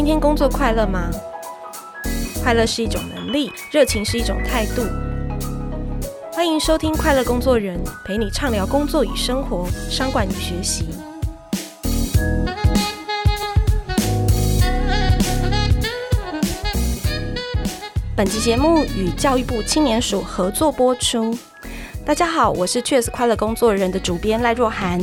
今天工作快乐吗？快乐是一种能力，热情是一种态度。欢迎收听《快乐工作人》，陪你畅聊工作与生活、商管与学习。本集节目与教育部青年署合作播出。大家好，我是 Cheers 快乐工作人的主编赖若涵。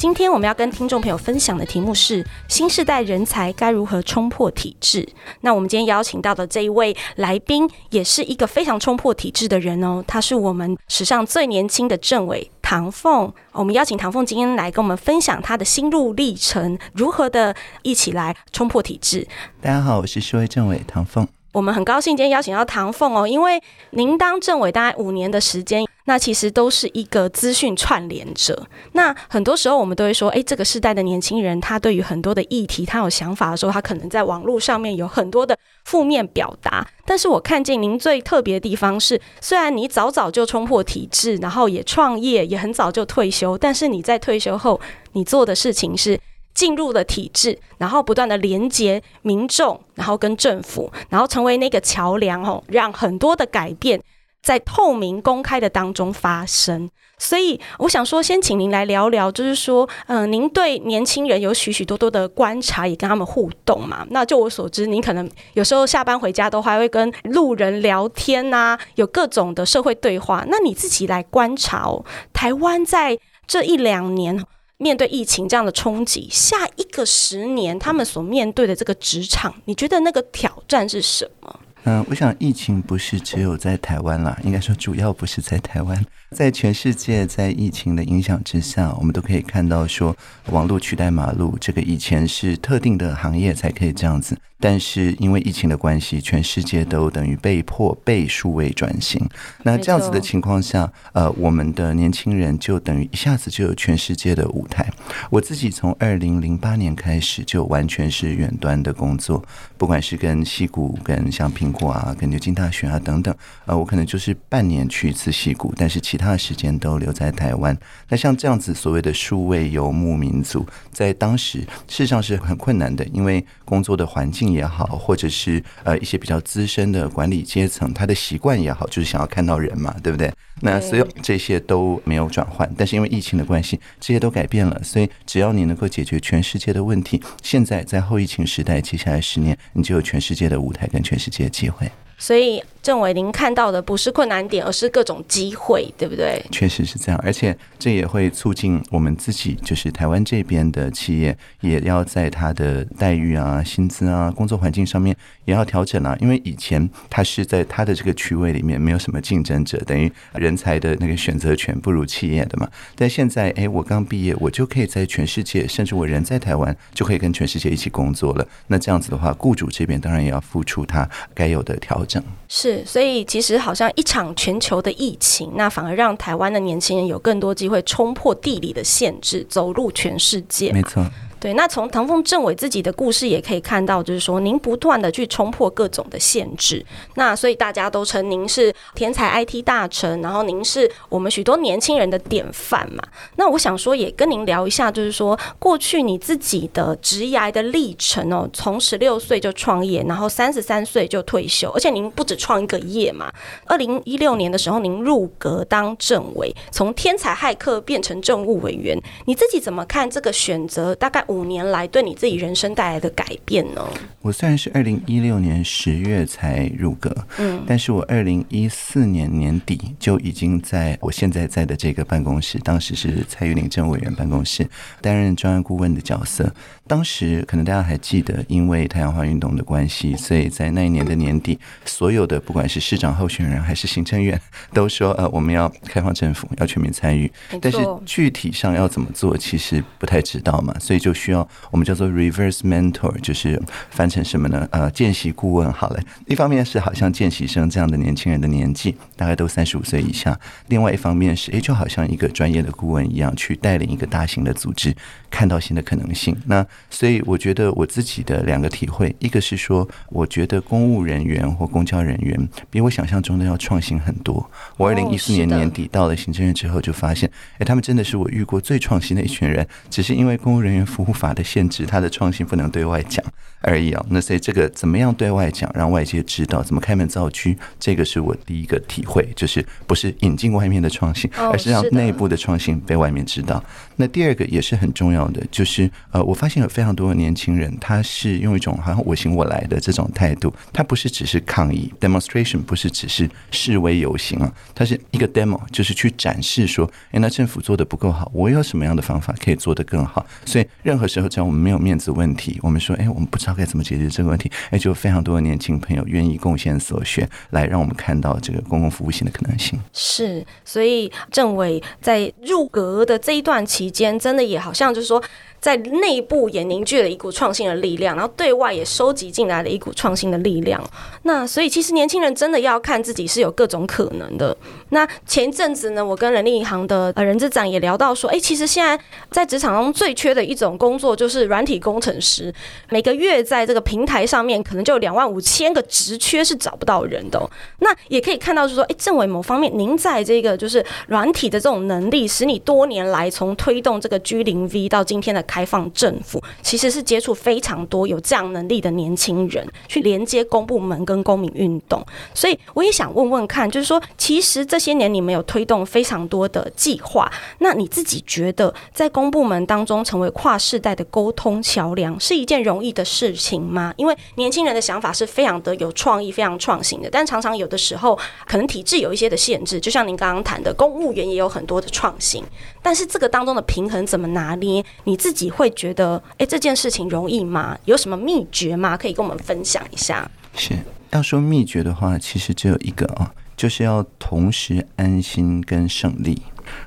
今天我们要跟听众朋友分享的题目是：新时代人才该如何冲破体制？那我们今天邀请到的这一位来宾，也是一个非常冲破体制的人哦。他是我们史上最年轻的政委唐凤。我们邀请唐凤今天来跟我们分享他的心路历程，如何的一起来冲破体制。大家好，我是数位政委唐凤。我们很高兴今天邀请到唐凤哦，因为您当政委大概五年的时间，那其实都是一个资讯串联者。那很多时候我们都会说，诶，这个世代的年轻人，他对于很多的议题，他有想法的时候，他可能在网络上面有很多的负面表达。但是我看见您最特别的地方是，虽然你早早就冲破体制，然后也创业，也很早就退休，但是你在退休后，你做的事情是。进入了体制，然后不断的连接民众，然后跟政府，然后成为那个桥梁哦，让很多的改变在透明公开的当中发生。所以我想说，先请您来聊聊，就是说，嗯、您对年轻人有许许多多的观察，也跟他们互动嘛。那就我所知，您可能有时候下班回家都还会跟路人聊天呐、啊，有各种的社会对话。那你自己来观察哦，台湾在这一两年。面对疫情这样的冲击，下一个十年他们所面对的这个职场，你觉得那个挑战是什么？嗯、我想疫情不是只有在台湾啦，应该说主要不是在台湾，在全世界，在疫情的影响之下，我们都可以看到说，网络取代马路，这个以前是特定的行业才可以这样子。但是因为疫情的关系，全世界都等于被迫被数位转型。那这样子的情况下，呃，我们的年轻人就等于一下子就有全世界的舞台。我自己从二零零八年开始就完全是远端的工作，不管是跟戏谷、跟像苹果啊、跟牛津大学啊等等，呃，我可能就是半年去一次戏谷，但是其他的时间都留在台湾。那像这样子所谓的数位游牧民族，在当时事实上是很困难的，因为工作的环境。也好，或者是呃一些比较资深的管理阶层，他的习惯也好，就是想要看到人嘛，对不对？那所有这些都没有转换，但是因为疫情的关系，这些都改变了。所以只要你能够解决全世界的问题，现在在后疫情时代，接下来十年，你就有全世界的舞台跟全世界的机会。所以，政委，您看到的不是困难点，而是各种机会，对不对？确实是这样，而且这也会促进我们自己，就是台湾这边的企业，也要在它的待遇啊、薪资啊、工作环境上面也要调整啊。因为以前它是在它的这个区位里面没有什么竞争者，等于人才的那个选择权不如企业的嘛。但现在，哎，我刚毕业，我就可以在全世界，甚至我人在台湾，就可以跟全世界一起工作了。那这样子的话，雇主这边当然也要付出他该有的调整。是，所以其实好像一场全球的疫情，那反而让台湾的年轻人有更多机会冲破地理的限制，走入全世界。没错。对，那从唐凤政委自己的故事也可以看到，就是说您不断的去冲破各种的限制，那所以大家都称您是天才 IT 大臣，然后您是我们许多年轻人的典范嘛。那我想说，也跟您聊一下，就是说过去你自己的职涯的历程哦，从十六岁就创业，然后三十三岁就退休，而且您不止创一个业嘛。二零一六年的时候，您入阁当政委，从天才骇客变成政务委员，你自己怎么看这个选择？大概。五年来对你自己人生带来的改变呢？我虽然是二零一六年十月才入阁，嗯，但是我二零一四年年底就已经在我现在在的这个办公室，当时是蔡玉玲政委员办公室担任专案顾问的角色。当时可能大家还记得，因为太阳花运动的关系，所以在那一年的年底，所有的不管是市长候选人还是行政院，都说呃我们要开放政府，要全民参与。但是具体上要怎么做，其实不太知道嘛，所以就需要我们叫做 reverse mentor，就是翻成什么呢？呃，见习顾问。好了，一方面是好像见习生这样的年轻人的年纪，大概都三十五岁以下；另外一方面是，诶，就好像一个专业的顾问一样，去带领一个大型的组织，看到新的可能性。那所以我觉得我自己的两个体会，一个是说，我觉得公务人员或公交人员比我想象中的要创新很多。我二零一四年年底到了行政院之后，就发现，哎，他们真的是我遇过最创新的一群人。只是因为公务人员服务务法的限制，它的创新不能对外讲而已哦。那所以这个怎么样对外讲，让外界知道怎么开门造车，这个是我第一个体会，就是不是引进外面的创新，而是让内部的创新被外面知道。那第二个也是很重要的，就是呃，我发现有非常多的年轻人，他是用一种好像我行我来的这种态度，他不是只是抗议 demonstration，不是只是示威游行啊，他是一个 demo，就是去展示说，哎，那政府做的不够好，我有什么样的方法可以做得更好？所以任何时候，只要我们没有面子问题，我们说，哎，我们不知道该怎么解决这个问题，哎，就非常多的年轻朋友愿意贡献所学，来让我们看到这个公共服务性的可能性。是，所以政委在入阁的这一段期间，真的也好像就是说。在内部也凝聚了一股创新的力量，然后对外也收集进来了一股创新的力量。那所以其实年轻人真的要看自己是有各种可能的。那前阵子呢，我跟人力银行的呃人资长也聊到说，诶，其实现在在职场中最缺的一种工作就是软体工程师。每个月在这个平台上面可能就两万五千个职缺是找不到人的。那也可以看到就是说，诶，政委某方面，您在这个就是软体的这种能力，使你多年来从推动这个 G 零 V 到今天的。开放政府其实是接触非常多有这样能力的年轻人，去连接公部门跟公民运动。所以我也想问问看，就是说，其实这些年你们有推动非常多的计划，那你自己觉得在公部门当中成为跨世代的沟通桥梁是一件容易的事情吗？因为年轻人的想法是非常的有创意、非常创新的，但常常有的时候可能体制有一些的限制，就像您刚刚谈的，公务员也有很多的创新，但是这个当中的平衡怎么拿捏？你自己。会觉得，哎，这件事情容易吗？有什么秘诀吗？可以跟我们分享一下。是要说秘诀的话，其实只有一个啊，就是要同时安心跟胜利。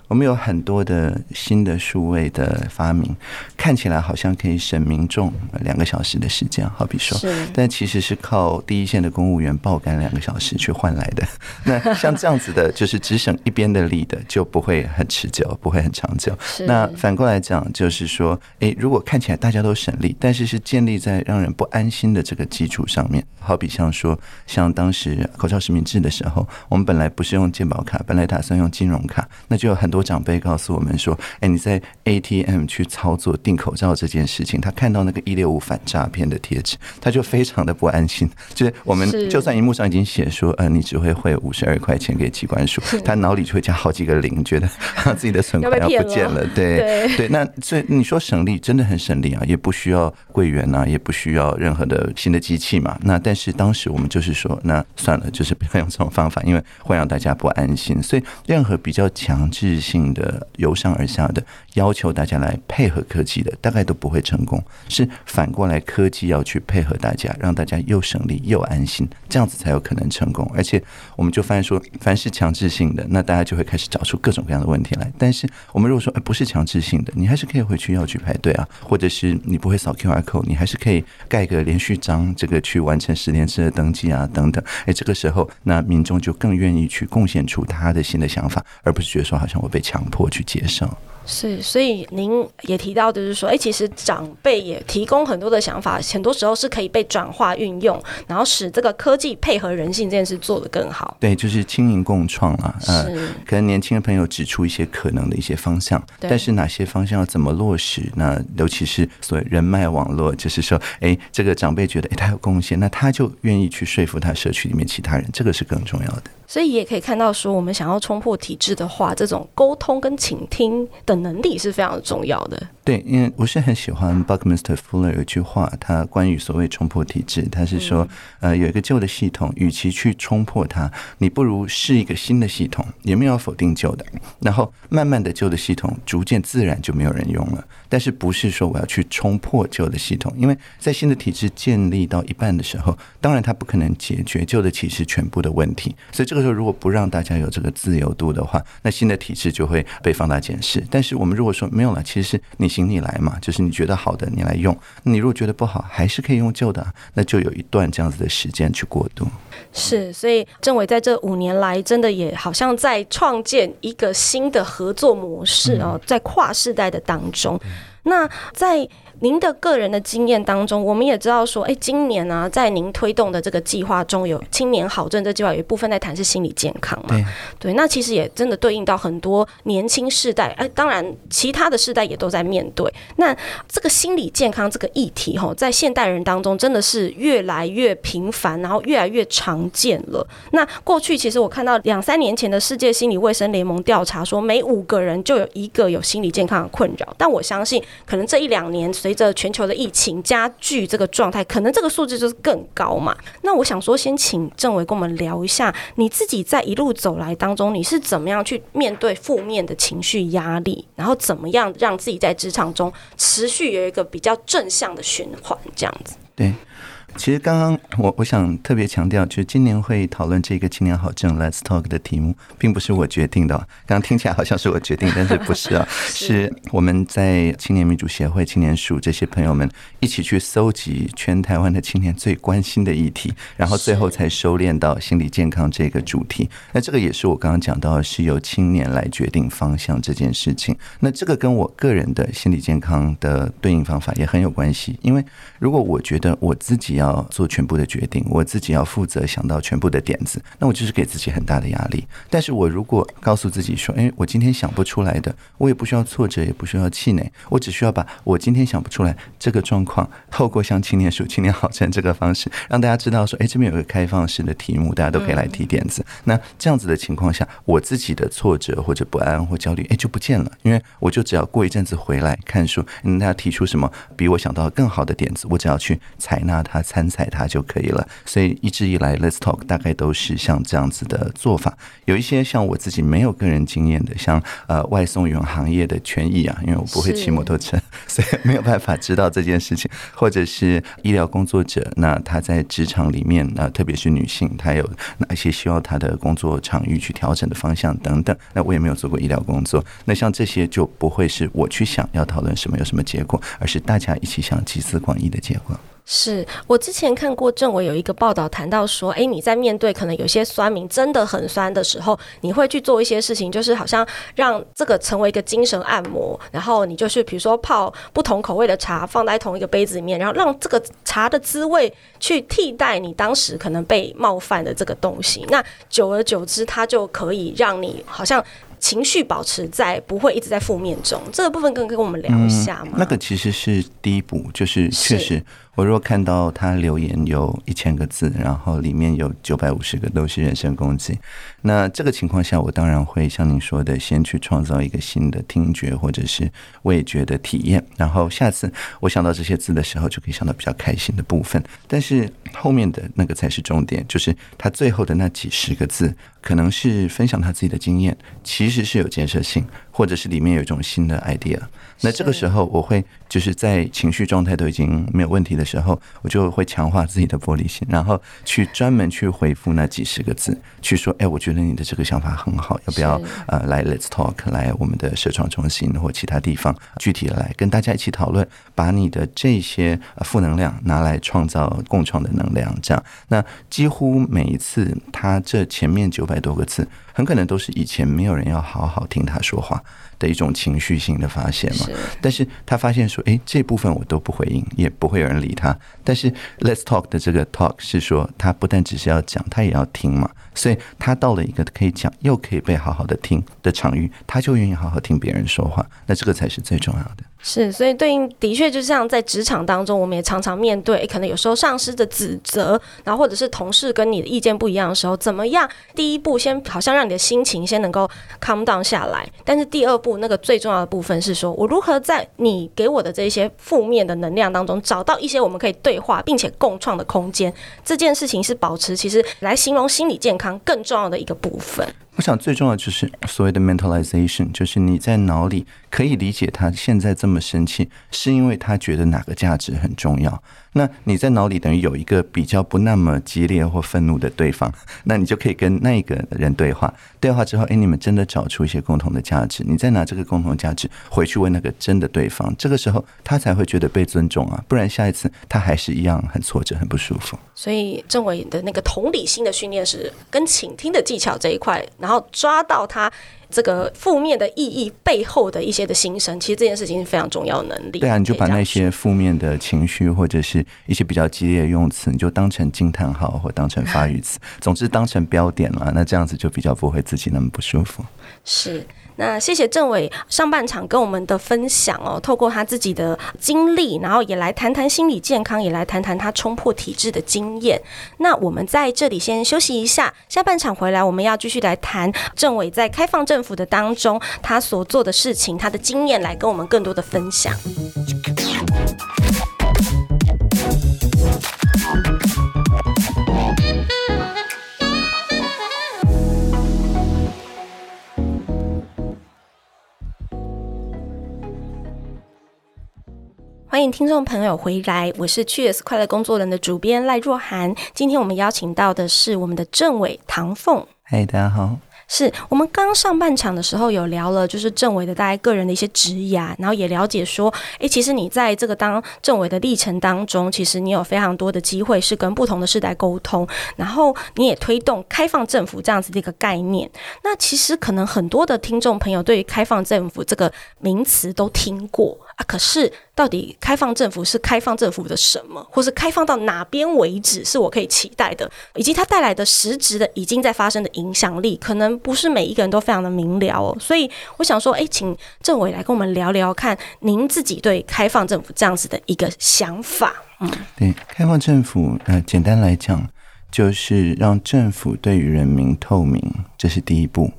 我们有很多的新的数位的发明，看起来好像可以省民众两个小时的时间，好比说，但其实是靠第一线的公务员爆肝两个小时去换来的。那像这样子的，就是只省一边的力的，就不会很持久，不会很长久。那反过来讲，就是说，诶，如果看起来大家都省力，但是是建立在让人不安心的这个基础上面，好比像说，像当时口罩实名制的时候，我们本来不是用健保卡，本来打算用金融卡，那就有很多。长辈告诉我们说：“哎，你在 ATM 去操作订口罩这件事情，他看到那个一六五反诈骗的贴纸，他就非常的不安心。就是我们就算荧幕上已经写说，呃，你只会汇五十二块钱给机关署，他脑里就会加好几个零，觉得自己的存款要不见了。对对，对，那所以你说省力真的很省力啊，也不需要柜员啊，也不需要任何的新的机器嘛。那但是当时我们就是说，那算了，就是不要用这种方法，因为会让大家不安心。所以任何比较强制制。性的由上而下的要求大家来配合科技的，大概都不会成功。是反过来，科技要去配合大家，让大家又省力又安心，这样子才有可能成功。而且，我们就发现说，凡是强制性的，那大家就会开始找出各种各样的问题来。但是，我们如果说，哎，不是强制性的，你还是可以回去要去排队啊，或者是你不会扫 QR code，你还是可以盖个连续章，这个去完成十年制的登记啊，等等。哎，这个时候，那民众就更愿意去贡献出他的新的想法，而不是觉得说，好像我被。强迫去接受。是，所以您也提到，就是说，哎，其实长辈也提供很多的想法，很多时候是可以被转化运用，然后使这个科技配合人性这件事做得更好。对，就是青银共创啊，呃，可能年轻的朋友指出一些可能的一些方向，但是哪些方向要怎么落实？那尤其是所谓人脉网络，就是说，哎，这个长辈觉得，哎，他有贡献，那他就愿意去说服他社区里面其他人，这个是更重要的。所以也可以看到，说我们想要冲破体制的话，这种沟通跟倾听的能力是非常重要的。对，因为我是很喜欢 Buckminster Fuller 有一句话，他关于所谓冲破体制，他是说，呃，有一个旧的系统，与其去冲破它，你不如试一个新的系统，也没有否定旧的，然后慢慢的旧的系统逐渐自然就没有人用了。但是不是说我要去冲破旧的系统，因为在新的体制建立到一半的时候，当然它不可能解决旧的体制全部的问题，所以这个时候如果不让大家有这个自由度的话，那新的体制就会被放大检视。但是我们如果说没有了，其实是你。请你来嘛，就是你觉得好的，你来用；你如果觉得不好，还是可以用旧的，那就有一段这样子的时间去过渡。是，所以政委在这五年来，真的也好像在创建一个新的合作模式哦，在跨世代的当中。那在您的个人的经验当中，我们也知道说，哎，今年呢、啊，在您推动的这个计划中有青年好证这计划有一部分在谈是心理健康嘛？对，对，那其实也真的对应到很多年轻世代，哎，当然其他的世代也都在面对。那这个心理健康这个议题，吼，在现代人当中真的是越来越频繁，然后越来越常见了。那过去其实我看到两三年前的世界心理卫生联盟调查说，每五个人就有一个有心理健康的困扰。但我相信，可能这一两年随着全球的疫情加剧这个状态，可能这个数字就是更高嘛。那我想说，先请政委跟我们聊一下，你自己在一路走来当中，你是怎么样去面对负面的情绪压力，然后怎么样让自己在职场中持续有一个比较正向的循环，这样子。对。其实刚刚我我想特别强调，就是今年会讨论这个青年好证 Let's Talk 的题目，并不是我决定的。刚刚听起来好像是我决定，但是不是啊？是我们在青年民主协会、青年署这些朋友们一起去搜集全台湾的青年最关心的议题，然后最后才收敛到心理健康这个主题。那这个也是我刚刚讲到是由青年来决定方向这件事情。那这个跟我个人的心理健康的对应方法也很有关系，因为如果我觉得我自己要要做全部的决定，我自己要负责想到全部的点子，那我就是给自己很大的压力。但是我如果告诉自己说，哎，我今天想不出来的，我也不需要挫折，也不需要气馁，我只需要把我今天想不出来这个状况，透过像青年书、青年好证这个方式，让大家知道说，哎，这边有个开放式的题目，大家都可以来提点子。那这样子的情况下，我自己的挫折或者不安或焦虑，哎，就不见了，因为我就只要过一阵子回来看书，嗯，大家提出什么比我想到更好的点子，我只要去采纳它。参采它就可以了，所以一直以来，Let's Talk 大概都是像这样子的做法。有一些像我自己没有个人经验的，像呃外送员行业的权益啊，因为我不会骑摩托车，所以没有办法知道这件事情。或者是医疗工作者，那他在职场里面，那特别是女性，她有哪些需要她的工作场域去调整的方向等等。那我也没有做过医疗工作，那像这些就不会是我去想要讨论什么有什么结果，而是大家一起想集思广益的结果。是我之前看过政委有一个报道谈到说，哎，你在面对可能有些酸民真的很酸的时候，你会去做一些事情，就是好像让这个成为一个精神按摩，然后你就是比如说泡不同口味的茶放在同一个杯子里面，然后让这个茶的滋味去替代你当时可能被冒犯的这个东西，那久而久之，它就可以让你好像。情绪保持在不会一直在负面中，这个部分跟跟我们聊一下嘛、嗯。那个其实是第一步，就是确实，我如果看到他留言有一千个字，然后里面有九百五十个都是人身攻击，那这个情况下，我当然会像您说的，先去创造一个新的听觉或者是味觉的体验，然后下次我想到这些字的时候，就可以想到比较开心的部分。但是后面的那个才是重点，就是他最后的那几十个字。可能是分享他自己的经验，其实是有建设性，或者是里面有一种新的 idea。那这个时候，我会就是在情绪状态都已经没有问题的时候，我就会强化自己的玻璃心，然后去专门去回复那几十个字，去说：“哎，我觉得你的这个想法很好，要不要呃来 Let's Talk，来我们的社创中心或其他地方，具体的来跟大家一起讨论，把你的这些负能量拿来创造共创的能量。”这样，那几乎每一次他这前面九百多个字，很可能都是以前没有人要好好听他说话。的一种情绪性的发现嘛，但是他发现说，诶，这部分我都不回应，也不会有人理他。但是 Let's Talk 的这个 Talk 是说，他不但只是要讲，他也要听嘛，所以他到了一个可以讲又可以被好好的听的场域，他就愿意好好听别人说话。那这个才是最重要的。是，所以对应的确就像在职场当中，我们也常常面对，可能有时候上司的指责，然后或者是同事跟你的意见不一样的时候，怎么样？第一步先好像让你的心情先能够 calm down 下来，但是第二步那个最重要的部分是说，我如何在你给我的这些负面的能量当中，找到一些我们可以对话并且共创的空间。这件事情是保持其实来形容心理健康更重要的一个部分。我想最重要就是所谓的 mentalization，就是你在脑里可以理解他现在这么生气，是因为他觉得哪个价值很重要。那你在脑里等于有一个比较不那么激烈或愤怒的对方，那你就可以跟那个人对话。对话之后，诶，你们真的找出一些共同的价值，你再拿这个共同价值回去问那个真的对方，这个时候他才会觉得被尊重啊，不然下一次他还是一样很挫折、很不舒服。所以政委的那个同理心的训练是跟倾听的技巧这一块，然后抓到他。这个负面的意义背后的一些的心声，其实这件事情是非常重要的能力。对啊，你就把那些负面的情绪或者是一些比较激烈的用词，你就当成惊叹号或当成发语词，总之当成标点嘛。那这样子就比较不会自己那么不舒服。是。那谢谢政委上半场跟我们的分享哦，透过他自己的经历，然后也来谈谈心理健康，也来谈谈他冲破体制的经验。那我们在这里先休息一下，下半场回来我们要继续来谈政委在开放政府的当中他所做的事情，他的经验来跟我们更多的分享。欢迎听众朋友回来，我是 Cheers 快乐工作人的主编赖若涵。今天我们邀请到的是我们的政委唐凤。嗨，大家好。是我们刚上半场的时候有聊了，就是政委的大概个人的一些职涯，然后也了解说，诶，其实你在这个当政委的历程当中，其实你有非常多的机会是跟不同的世代沟通，然后你也推动开放政府这样子的一个概念。那其实可能很多的听众朋友对于开放政府这个名词都听过。啊，可是到底开放政府是开放政府的什么，或是开放到哪边为止是我可以期待的，以及它带来的实质的已经在发生的影响力，可能不是每一个人都非常的明了哦。所以我想说，哎，请政委来跟我们聊聊看，您自己对开放政府这样子的一个想法。嗯，对，开放政府，呃，简单来讲，就是让政府对于人民透明，这是第一步。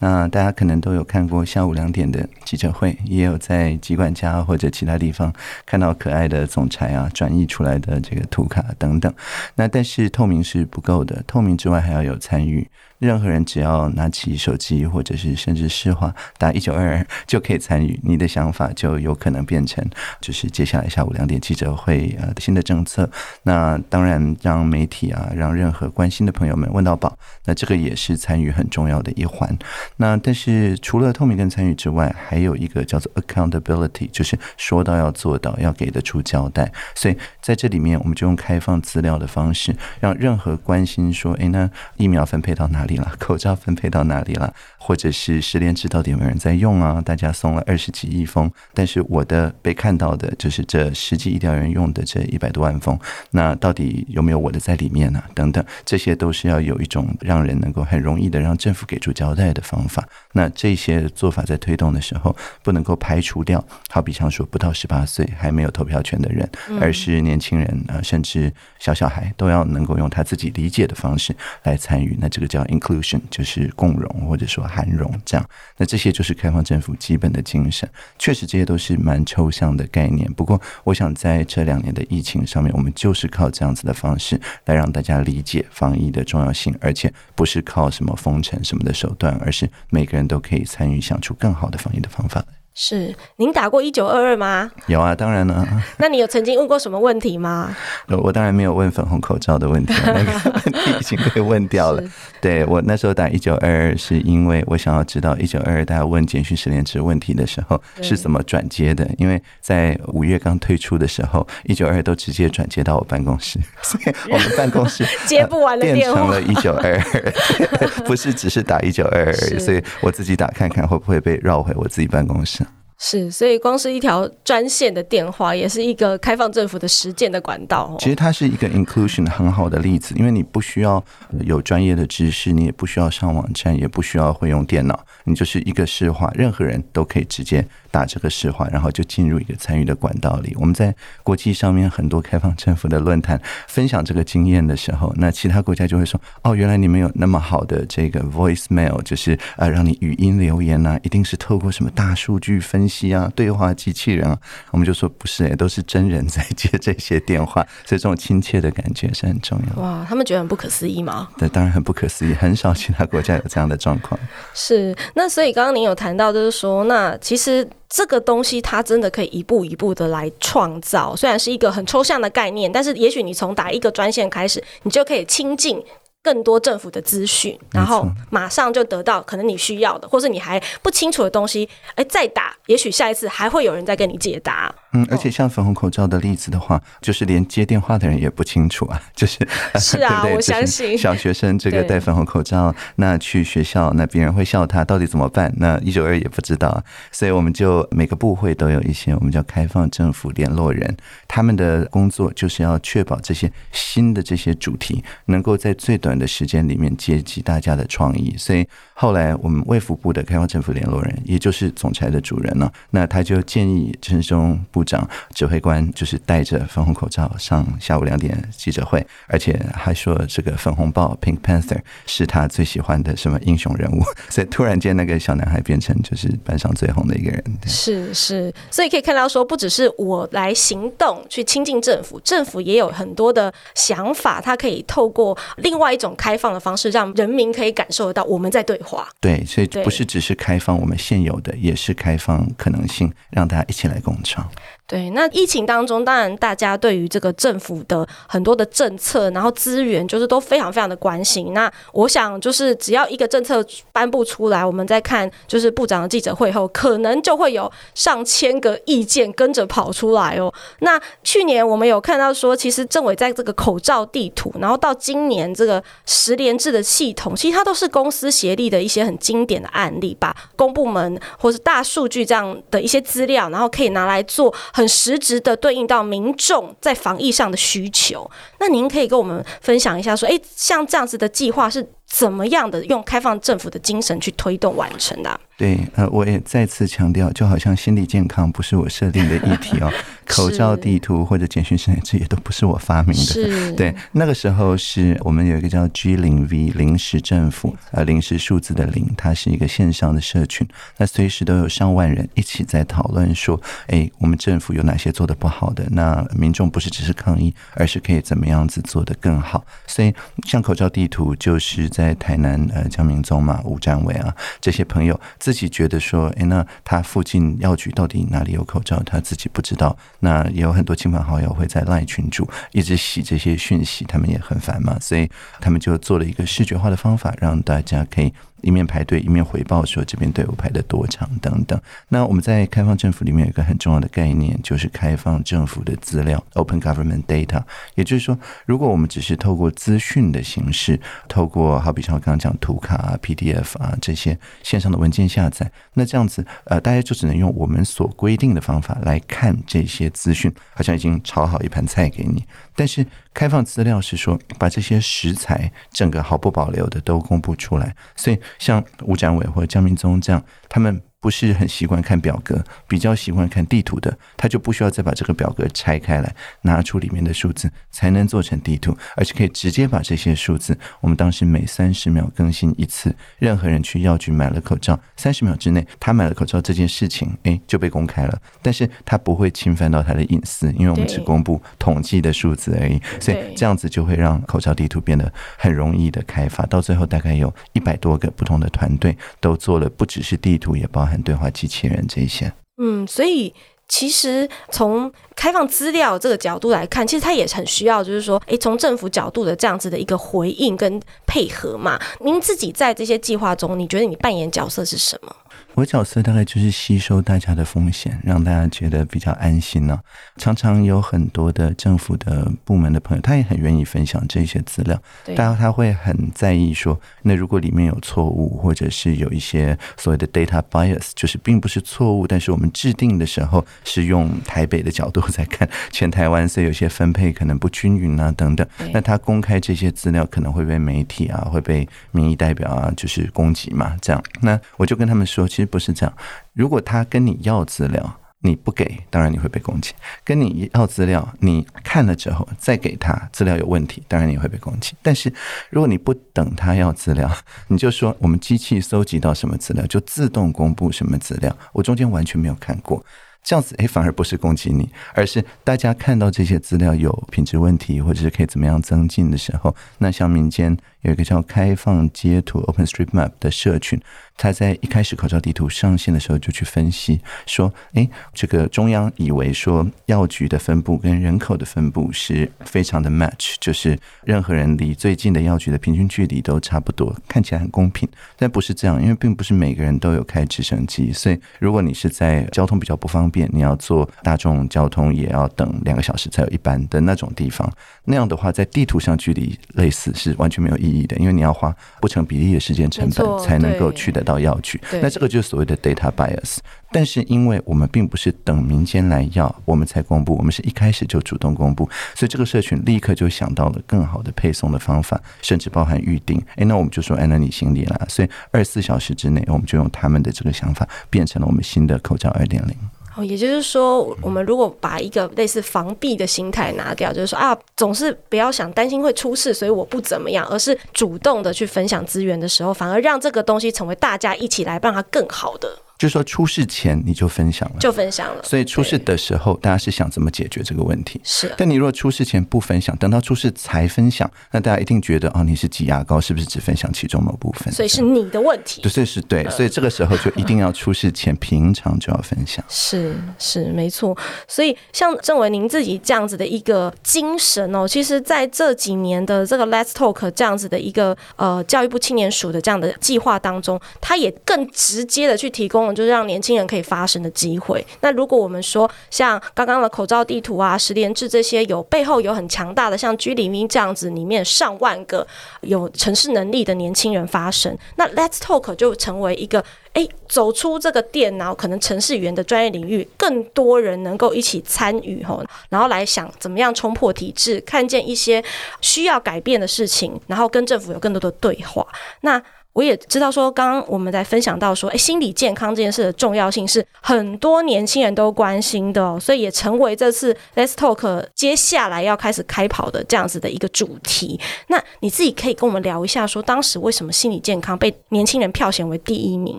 那大家可能都有看过下午两点的记者会，也有在机管家或者其他地方看到可爱的总裁啊转译出来的这个图卡等等。那但是透明是不够的，透明之外还要有参与。任何人只要拿起手机，或者是甚至市话打一九二二就可以参与，你的想法就有可能变成就是接下来下午两点记者会呃新的政策。那当然让媒体啊，让任何关心的朋友们问到宝，那这个也是参与很重要的一环。那但是除了透明跟参与之外，还有一个叫做 accountability，就是说到要做到，要给得出交代。所以在这里面，我们就用开放资料的方式，让任何关心说，诶，那疫苗分配到哪里？口罩分配到哪里了？或者是失联制到底有没有人在用啊？大家送了二十几亿封，但是我的被看到的就是这实际医疗人用的这一百多万封，那到底有没有我的在里面呢？等等，这些都是要有一种让人能够很容易的让政府给出交代的方法。那这些做法在推动的时候，不能够排除掉，好比像说不到十八岁还没有投票权的人，而是年轻人啊，甚至小小孩都要能够用他自己理解的方式来参与。那这个叫 inclusion，就是共融或者说涵容这样。那这些就是开放政府基本的精神。确实这些都是蛮抽象的概念，不过我想在这两年的疫情上面，我们就是靠这样子的方式来让大家理解防疫的重要性，而且不是靠什么封城什么的手段，而是每个人都可以参与，想出更好的防疫的方法。是，您打过一九二二吗？有啊，当然了。那你有曾经问过什么问题吗？我当然没有问粉红口罩的问题，那个问题已经被问掉了。对，我那时候打一九二二，是因为我想要知道一九二二大家问简讯失联制问题的时候是怎么转接的。因为在五月刚推出的时候，一九二二都直接转接到我办公室，所以我们办公室接不完的电话变成了一九二二，不是只是打一九二二。所以我自己打看看会不会被绕回我自己办公室。是，所以光是一条专线的电话，也是一个开放政府的实践的管道。其实它是一个 inclusion 很好的例子，因为你不需要有专业的知识，你也不需要上网站，也不需要会用电脑，你就是一个市话，任何人都可以直接打这个市话，然后就进入一个参与的管道里。我们在国际上面很多开放政府的论坛分享这个经验的时候，那其他国家就会说：“哦，原来你们有那么好的这个 voicemail，就是呃让你语音留言呐、啊，一定是透过什么大数据分析。”啊，对话机器人啊，我们就说不是哎，都是真人在接这些电话，所以这种亲切的感觉是很重要的。哇，他们觉得很不可思议吗？对，当然很不可思议，很少其他国家有这样的状况。是，那所以刚刚您有谈到，就是说，那其实这个东西它真的可以一步一步的来创造，虽然是一个很抽象的概念，但是也许你从打一个专线开始，你就可以亲近。更多政府的资讯，然后马上就得到可能你需要的，或是你还不清楚的东西，哎，再打，也许下一次还会有人再跟你解答。嗯，而且像粉红口罩的例子的话，就是连接电话的人也不清楚啊，就是 是啊，对对，我相信。小学生这个戴粉红口罩，那去学校，那别人会笑他，到底怎么办？那一九二也不知道，所以我们就每个部会都有一些我们叫开放政府联络人，他们的工作就是要确保这些新的这些主题能够在最短的时间里面接济大家的创意，所以后来我们卫福部的开放政府联络人，也就是总裁的主人呢，那他就建议陈时中。部长指挥官就是戴着粉红口罩上下午两点记者会，而且还说这个粉红豹 Pink Panther 是他最喜欢的什么英雄人物，所以突然间那个小男孩变成就是班上最红的一个人。是是，所以可以看到说，不只是我来行动去亲近政府，政府也有很多的想法，他可以透过另外一种开放的方式，让人民可以感受得到我们在对话。对，所以不是只是开放我们现有的，也是开放可能性，让大家一起来共创。对，那疫情当中，当然大家对于这个政府的很多的政策，然后资源，就是都非常非常的关心。那我想，就是只要一个政策颁布出来，我们在看就是部长的记者会后，可能就会有上千个意见跟着跑出来哦。那去年我们有看到说，其实政委在这个口罩地图，然后到今年这个十连制的系统，其实它都是公私协力的一些很经典的案例，把公部门或是大数据这样的一些资料，然后可以拿来做。很实质的对应到民众在防疫上的需求，那您可以跟我们分享一下，说，诶，像这样子的计划是怎么样的用开放政府的精神去推动完成的？对，呃，我也再次强调，就好像心理健康不是我设定的议题哦，口罩地图或者简讯实验这也都不是我发明的。对，那个时候是我们有一个叫 G 零 V 临时政府，呃，临时数字的零，它是一个线上的社群，那随时都有上万人一起在讨论说，哎，我们政府有哪些做的不好的？那民众不是只是抗议，而是可以怎么样子做得更好？所以像口罩地图，就是在台南呃江明宗嘛、吴占伟啊这些朋友。自己觉得说，哎，那他附近药局到底哪里有口罩？他自己不知道。那也有很多亲朋好友会在赖群主一直洗这些讯息，他们也很烦嘛，所以他们就做了一个视觉化的方法，让大家可以。一面排队，一面回报说这边队伍排得多长等等。那我们在开放政府里面有一个很重要的概念，就是开放政府的资料 （Open Government Data）。也就是说，如果我们只是透过资讯的形式，透过好比像我刚刚讲图卡啊、PDF 啊这些线上的文件下载，那这样子呃，大家就只能用我们所规定的方法来看这些资讯，好像已经炒好一盘菜给你。但是开放资料是说，把这些食材整个毫不保留的都公布出来，所以像吴展伟或者江明宗这样，他们。不是很习惯看表格，比较习惯看地图的，他就不需要再把这个表格拆开来，拿出里面的数字，才能做成地图，而且可以直接把这些数字，我们当时每三十秒更新一次，任何人去药局买了口罩，三十秒之内他买了口罩这件事情，诶，就被公开了，但是他不会侵犯到他的隐私，因为我们只公布统计的数字而已，所以这样子就会让口罩地图变得很容易的开发，到最后大概有一百多个不同的团队都做了，不只是地图，也包含。对话机器人这一些，嗯，所以其实从开放资料这个角度来看，其实他也很需要，就是说，诶，从政府角度的这样子的一个回应跟配合嘛。您自己在这些计划中，你觉得你扮演角色是什么？我角色大概就是吸收大家的风险，让大家觉得比较安心呢、啊。常常有很多的政府的部门的朋友，他也很愿意分享这些资料。大家他会很在意说，那如果里面有错误，或者是有一些所谓的 data bias，就是并不是错误，但是我们制定的时候是用台北的角度在看全台湾，所以有些分配可能不均匀啊等等。那他公开这些资料可能会被媒体啊，会被民意代表啊，就是攻击嘛。这样，那我就跟他们说，其其实不是这样。如果他跟你要资料，你不给，当然你会被攻击；跟你要资料，你看了之后再给他资料有问题，当然你会被攻击。但是如果你不等他要资料，你就说我们机器搜集到什么资料就自动公布什么资料，我中间完全没有看过。这样子，诶，反而不是攻击你，而是大家看到这些资料有品质问题，或者是可以怎么样增进的时候，那像民间有一个叫开放街图 （OpenStreetMap） 的社群。他在一开始口罩地图上线的时候就去分析说：“诶，这个中央以为说药局的分布跟人口的分布是非常的 match，就是任何人离最近的药局的平均距离都差不多，看起来很公平。但不是这样，因为并不是每个人都有开直升机，所以如果你是在交通比较不方便，你要坐大众交通也要等两个小时才有一班的那种地方，那样的话在地图上距离类似是完全没有意义的，因为你要花不成比例的时间成本才能够去得到。”到药局，那这个就是所谓的 data bias。但是因为我们并不是等民间来要，我们才公布，我们是一开始就主动公布，所以这个社群立刻就想到了更好的配送的方法，甚至包含预定。诶，那我们就说，哎，那你心里啦。所以二十四小时之内，我们就用他们的这个想法，变成了我们新的口罩二点零。也就是说，我们如果把一个类似防弊的心态拿掉，就是说啊，总是不要想担心会出事，所以我不怎么样，而是主动的去分享资源的时候，反而让这个东西成为大家一起来让它更好的。就是说出事前你就分享了，就分享了。所以出事的时候，大家是想怎么解决这个问题？是。但你如果出事前不分享，等到出事才分享，那大家一定觉得哦，你是挤牙膏，是不是只分享其中某部分？所以是你的问题。对，是对。所以这个时候就一定要出事前，平常就要分享。是是没错。所以像郑伟您自己这样子的一个精神哦，其实在这几年的这个 Let's Talk 这样子的一个呃教育部青年署的这样的计划当中，它也更直接的去提供就是让年轻人。可以发生的机会。那如果我们说像刚刚的口罩地图啊、十连制这些有背后有很强大的像居里民这样子，里面上万个有城市能力的年轻人发声，那 Let's Talk 就成为一个哎，走出这个电脑可能程式语言的专业领域，更多人能够一起参与吼，然后来想怎么样冲破体制，看见一些需要改变的事情，然后跟政府有更多的对话。那我也知道说，刚刚我们在分享到说，诶，心理健康这件事的重要性是很多年轻人都关心的哦，所以也成为这次 Let's Talk 接下来要开始开跑的这样子的一个主题。那你自己可以跟我们聊一下，说当时为什么心理健康被年轻人票选为第一名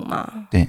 吗？对，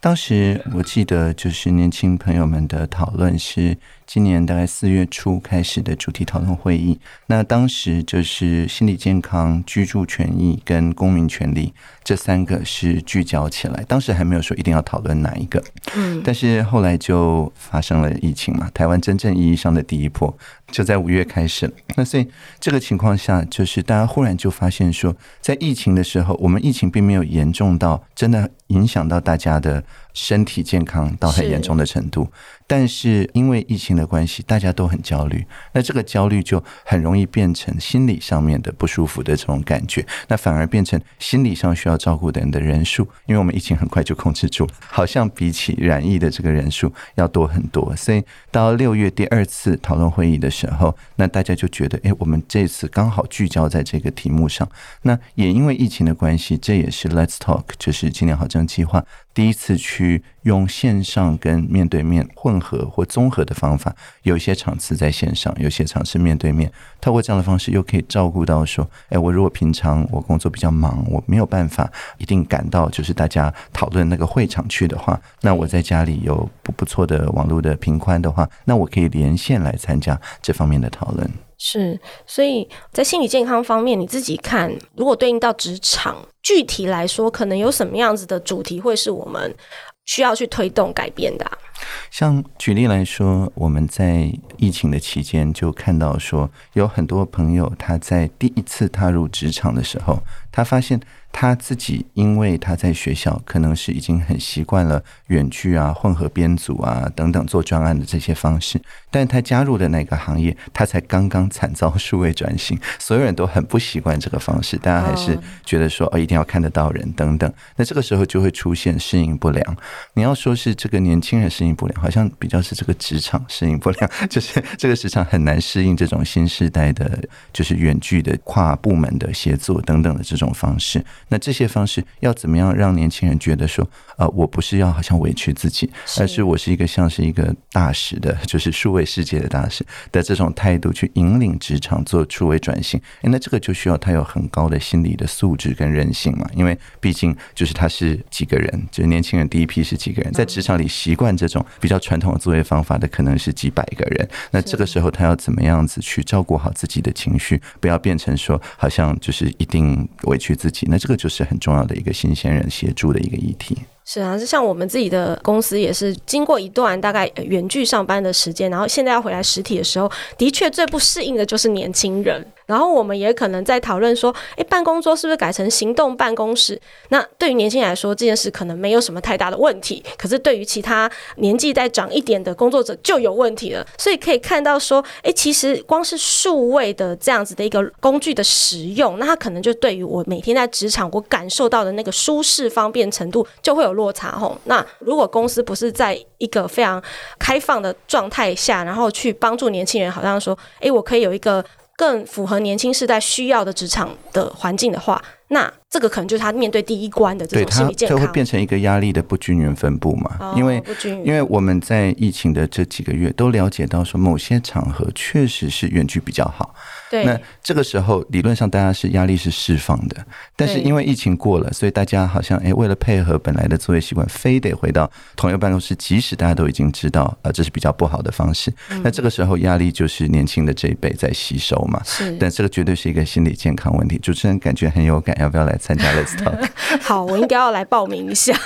当时我记得就是年轻朋友们的讨论是。今年大概四月初开始的主题讨论会议，那当时就是心理健康、居住权益跟公民权利这三个是聚焦起来。当时还没有说一定要讨论哪一个，嗯，但是后来就发生了疫情嘛，台湾真正意义上的第一波就在五月开始。那所以这个情况下，就是大家忽然就发现说，在疫情的时候，我们疫情并没有严重到真的影响到大家的身体健康到很严重的程度。但是因为疫情的关系，大家都很焦虑，那这个焦虑就很容易变成心理上面的不舒服的这种感觉，那反而变成心理上需要照顾的人的人数，因为我们疫情很快就控制住了，好像比起染疫的这个人数要多很多，所以到六月第二次讨论会议的时候，那大家就觉得，哎，我们这次刚好聚焦在这个题目上，那也因为疫情的关系，这也是 Let's Talk，就是青年好证计划。第一次去用线上跟面对面混合或综合的方法，有一些场次在线上，有些场次面对面。透过这样的方式，又可以照顾到说，哎，我如果平常我工作比较忙，我没有办法一定赶到就是大家讨论那个会场去的话，那我在家里有不不错的网络的频宽的话，那我可以连线来参加这方面的讨论。是，所以在心理健康方面，你自己看，如果对应到职场，具体来说，可能有什么样子的主题会是我们需要去推动改变的？像举例来说，我们在疫情的期间就看到说，有很多朋友他在第一次踏入职场的时候，他发现。他自己，因为他在学校可能是已经很习惯了远距啊、混合编组啊等等做专案的这些方式，但他加入的那个行业，他才刚刚惨遭数位转型，所有人都很不习惯这个方式，大家还是觉得说哦，一定要看得到人等等。那这个时候就会出现适应不良。你要说是这个年轻人适应不良，好像比较是这个职场适应不良，就是这个职场很难适应这种新时代的，就是远距的跨部门的协作等等的这种方式。那这些方式要怎么样让年轻人觉得说，呃，我不是要好像委屈自己，而是我是一个像是一个大使的，就是数位世界的大使的这种态度去引领职场做数位转型。诶，那这个就需要他有很高的心理的素质跟韧性嘛，因为毕竟就是他是几个人，就是年轻人第一批是几个人，在职场里习惯这种比较传统的作业方法的可能是几百个人，那这个时候他要怎么样子去照顾好自己的情绪，不要变成说好像就是一定委屈自己，那这个就是很重要的一个新鲜人协助的一个议题。是啊，就像我们自己的公司也是经过一段大概远距上班的时间，然后现在要回来实体的时候，的确最不适应的就是年轻人。然后我们也可能在讨论说，诶，办公桌是不是改成行动办公室？那对于年轻人来说，这件事可能没有什么太大的问题。可是对于其他年纪再长一点的工作者就有问题了。所以可以看到说，诶，其实光是数位的这样子的一个工具的使用，那它可能就对于我每天在职场我感受到的那个舒适方便程度就会有落落差吼。那如果公司不是在一个非常开放的状态下，然后去帮助年轻人，好像说，诶，我可以有一个。更符合年轻世代需要的职场的环境的话，那这个可能就是他面对第一关的这种心理健康，就会变成一个压力的不均匀分布嘛。哦、因为因为我们在疫情的这几个月都了解到，说某些场合确实是远距比较好。对，那这个时候理论上大家是压力是释放的，但是因为疫情过了，所以大家好像哎，为了配合本来的作业习惯，非得回到同一个办公室，即使大家都已经知道，呃，这是比较不好的方式。嗯、那这个时候压力就是年轻的这一辈在吸收嘛。是，但这个绝对是一个心理健康问题。主持人感觉很有感，要不要来参加 Let's Talk？好，我应该要来报名一下。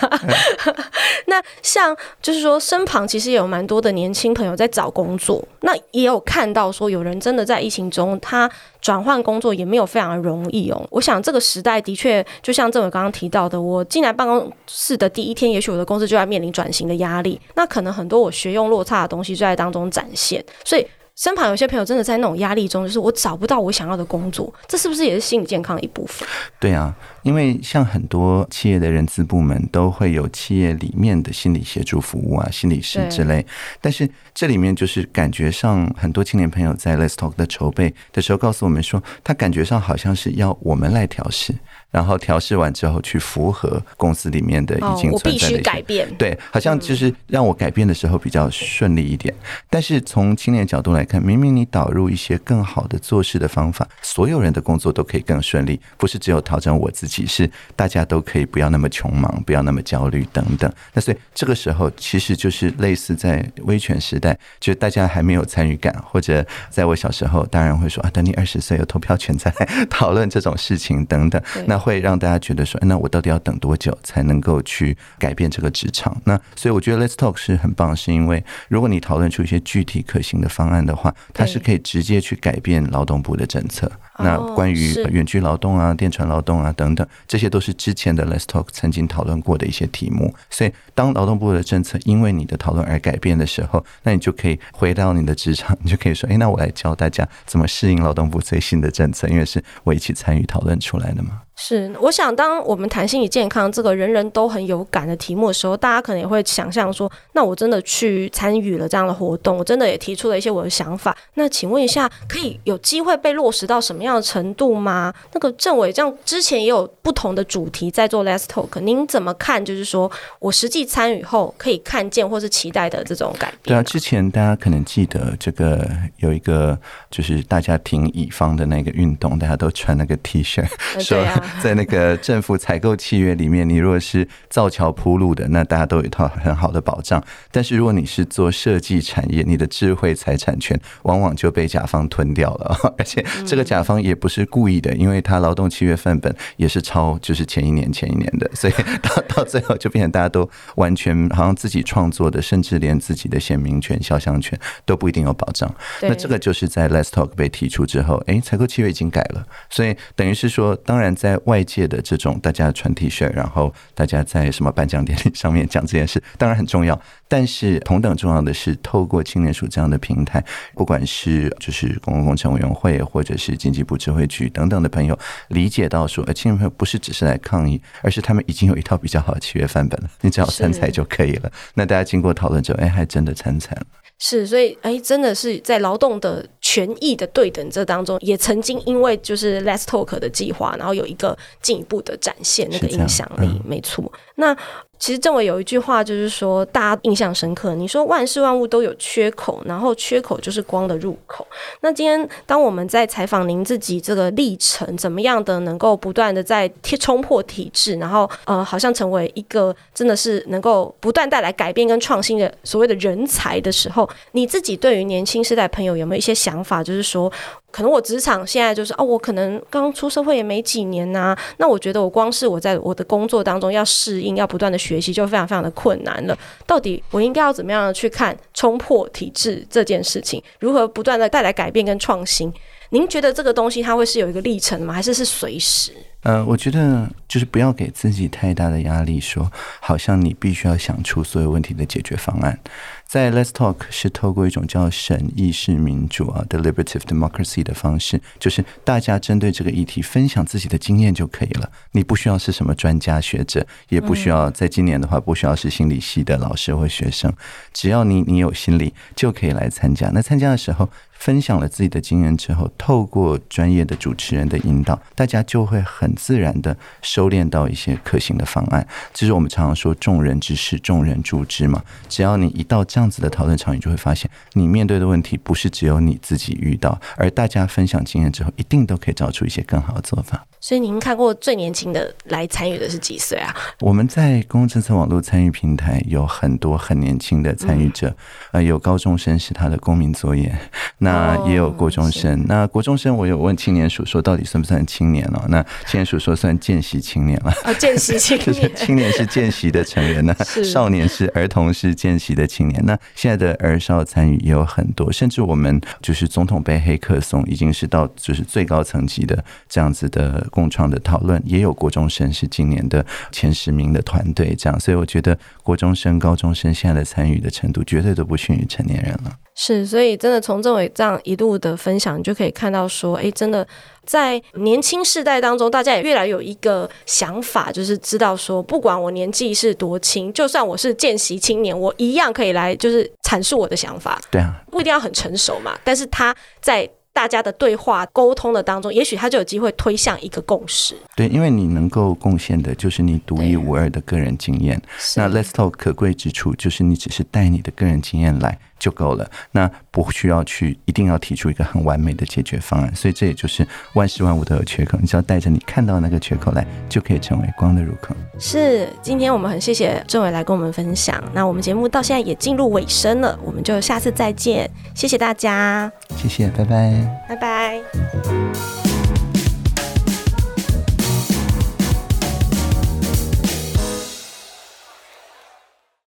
那像就是说，身旁其实也有蛮多的年轻朋友在找工作，那也有看到说有人真的在疫情中他。转换工作也没有非常的容易哦。我想这个时代的确，就像郑伟刚刚提到的，我进来办公室的第一天，也许我的公司就在面临转型的压力。那可能很多我学用落差的东西就在当中展现。所以身旁有些朋友真的在那种压力中，就是我找不到我想要的工作，这是不是也是心理健康的一部分？对啊。因为像很多企业的人资部门都会有企业里面的心理协助服务啊，心理师之类。但是这里面就是感觉上很多青年朋友在 Let's Talk 的筹备的时候告诉我们说，他感觉上好像是要我们来调试，然后调试完之后去符合公司里面的已经存在的、改变。对，好像就是让我改变的时候比较顺利一点。但是从青年角度来看，明明你导入一些更好的做事的方法，所有人的工作都可以更顺利，不是只有调整我自己。是大家都可以不要那么穷忙，不要那么焦虑等等。那所以这个时候其实就是类似在威权时代，就大家还没有参与感，或者在我小时候，当然会说啊，等你二十岁有投票权再来 讨论这种事情等等。那会让大家觉得说，那我到底要等多久才能够去改变这个职场？那所以我觉得 Let's Talk 是很棒，是因为如果你讨论出一些具体可行的方案的话，它是可以直接去改变劳动部的政策。那关于远距劳动啊、电传劳动啊等等，这些都是之前的 Let's Talk 曾经讨论过的一些题目。所以，当劳动部的政策因为你的讨论而改变的时候，那你就可以回到你的职场，你就可以说：“哎，那我来教大家怎么适应劳动部最新的政策，因为是我一起参与讨论出来的嘛。”是，我想当我们谈心理健康这个人人都很有感的题目的时候，大家可能也会想象说，那我真的去参与了这样的活动，我真的也提出了一些我的想法。那请问一下，可以有机会被落实到什么样的程度吗？那个政委，这样之前也有不同的主题在做 Let's Talk，您怎么看？就是说我实际参与后可以看见或是期待的这种改变？对啊，之前大家可能记得这个有一个就是大家挺乙方的那个运动，大家都穿那个 T 恤，说。在那个政府采购契约里面，你如果是造桥铺路的，那大家都有一套很好的保障。但是如果你是做设计产业，你的智慧财产权往往就被甲方吞掉了。而且这个甲方也不是故意的，因为他劳动契约范本也是超，就是前一年前一年的，所以到到最后就变成大家都完全好像自己创作的，甚至连自己的显名权、肖像权都不一定有保障。那这个就是在 Let's Talk 被提出之后，诶，采购契约已经改了，所以等于是说，当然在外界的这种大家穿 T 恤，然后大家在什么颁奖典礼上面讲这件事，当然很重要。但是同等重要的是，透过青年署这样的平台，不管是就是公共工程委员会，或者是经济部智慧局等等的朋友，理解到说，呃，青年朋友不是只是来抗议，而是他们已经有一套比较好的契约范本了，你只要参采就可以了。那大家经过讨论之后，哎，还真的参采了。是，所以哎，真的是在劳动的权益的对等这当中，也曾经因为就是 Let's Talk 的计划，然后有一个进一步的展现那个影响力，嗯、没错。那其实政委有一句话，就是说大家印象深刻。你说万事万物都有缺口，然后缺口就是光的入口。那今天当我们在采访您自己这个历程，怎么样的能够不断的在冲破体制，然后呃，好像成为一个真的是能够不断带来改变跟创新的所谓的人才的时候，你自己对于年轻世代朋友有没有一些想想法？就是说。可能我职场现在就是哦，我可能刚出社会也没几年呐、那我觉得我光是我在我的工作当中要适应，要不断的学习，就非常非常的困难了。到底我应该要怎么样去看冲破体制这件事情，如何不断的带来改变跟创新？您觉得这个东西它会是有一个历程吗？还是是随时？呃，我觉得就是不要给自己太大的压力，说好像你必须要想出所有问题的解决方案。在 Let's Talk 是透过一种叫审议式民主啊 （deliberative democracy） 的方式，就是大家针对这个议题分享自己的经验就可以了。你不需要是什么专家学者，也不需要在今年的话不需要是心理系的老师或学生，只要你你有心理就可以来参加。那参加的时候。分享了自己的经验之后，透过专业的主持人的引导，大家就会很自然的收敛到一些可行的方案。这是我们常常说“众人之事，众人助之”嘛。只要你一到这样子的讨论场，你就会发现，你面对的问题不是只有你自己遇到，而大家分享经验之后，一定都可以找出一些更好的做法。所以您看过最年轻的来参与的是几岁啊？我们在公共政策网络参与平台有很多很年轻的参与者，呃，有高中生是他的公民作业，那也有国中生。那国中生我有问青年署说到底算不算青年了？那青年署说算见习青年了。啊，见习青年，就是青年是见习的成员呢，少年是儿童是见习的青年。那现在的儿少参与也有很多，甚至我们就是总统杯黑客松已经是到就是最高层级的这样子的。共创的讨论也有国中生是今年的前十名的团队，这样，所以我觉得国中生、高中生现在的参与的程度绝对都不逊于成年人了。是，所以真的从政委这样一路的分享，你就可以看到说，哎，真的在年轻世代当中，大家也越来有一个想法，就是知道说，不管我年纪是多轻，就算我是见习青年，我一样可以来就是阐述我的想法。对啊，不一定要很成熟嘛，但是他在。大家的对话沟通的当中，也许他就有机会推向一个共识。对，因为你能够贡献的就是你独一无二的个人经验。那 Let's Talk 可贵之处就是你只是带你的个人经验来。就够了，那不需要去一定要提出一个很完美的解决方案，所以这也就是万事万物都有缺口，你只要带着你看到那个缺口来，就可以成为光的入口。是，今天我们很谢谢政委来跟我们分享，那我们节目到现在也进入尾声了，我们就下次再见，谢谢大家，谢谢，拜拜，拜拜。